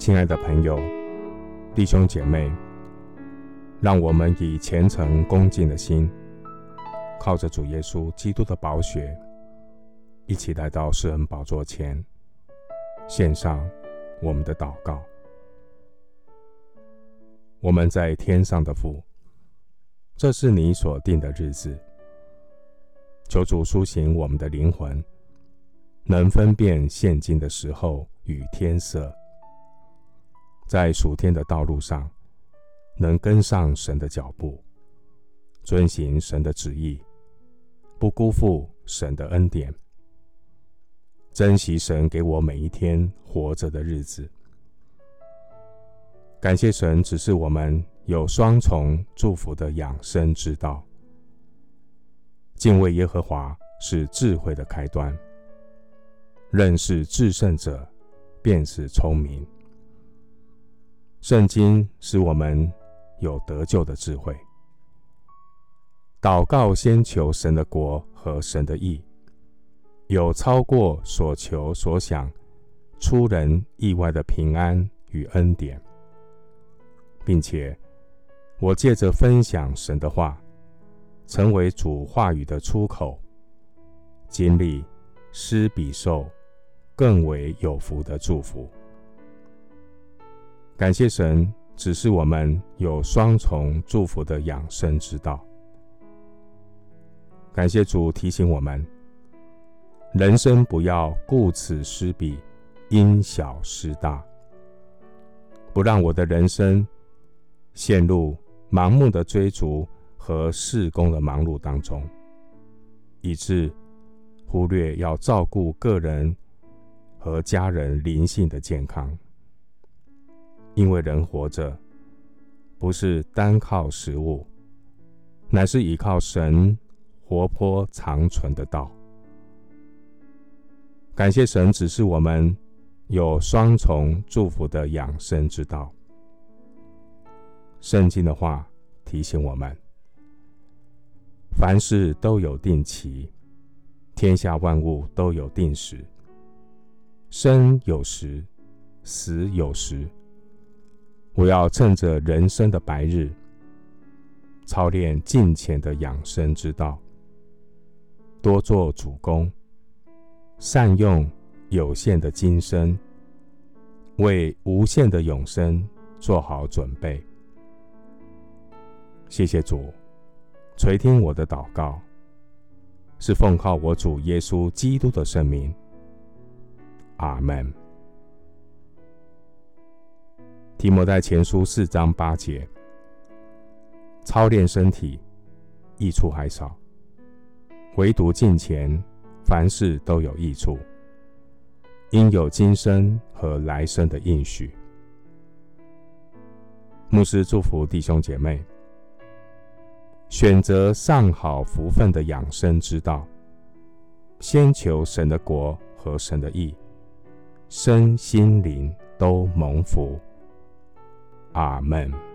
亲爱的朋友、弟兄姐妹，让我们以虔诚恭敬的心，靠着主耶稣基督的宝血，一起来到施恩宝座前，献上我们的祷告。我们在天上的父，这是你所定的日子，求主苏醒我们的灵魂，能分辨现今的时候与天色。在属天的道路上，能跟上神的脚步，遵行神的旨意，不辜负神的恩典，珍惜神给我每一天活着的日子。感谢神指示我们有双重祝福的养生之道。敬畏耶和华是智慧的开端，认识至圣者便是聪明。圣经使我们有得救的智慧。祷告先求神的国和神的义，有超过所求所想、出人意外的平安与恩典，并且我借着分享神的话，成为主话语的出口，经历施比受更为有福的祝福。感谢神指示我们有双重祝福的养生之道。感谢主提醒我们，人生不要顾此失彼，因小失大，不让我的人生陷入盲目的追逐和事工的忙碌当中，以致忽略要照顾个人和家人灵性的健康。因为人活着，不是单靠食物，乃是依靠神活泼长存的道。感谢神指示我们有双重祝福的养生之道。圣经的话提醒我们：凡事都有定期，天下万物都有定时，生有时，死有时。不要趁着人生的白日，操练敬虔的养生之道，多做主工，善用有限的今生，为无限的永生做好准备。谢谢主，垂听我的祷告，是奉靠我主耶稣基督的圣名。阿门。提摩在前书四章八节：操练身体，益处还少；唯独敬虔，凡事都有益处，因有今生和来生的应许。牧师祝福弟兄姐妹，选择上好福分的养生之道，先求神的国和神的义，身心灵都蒙福。阿门。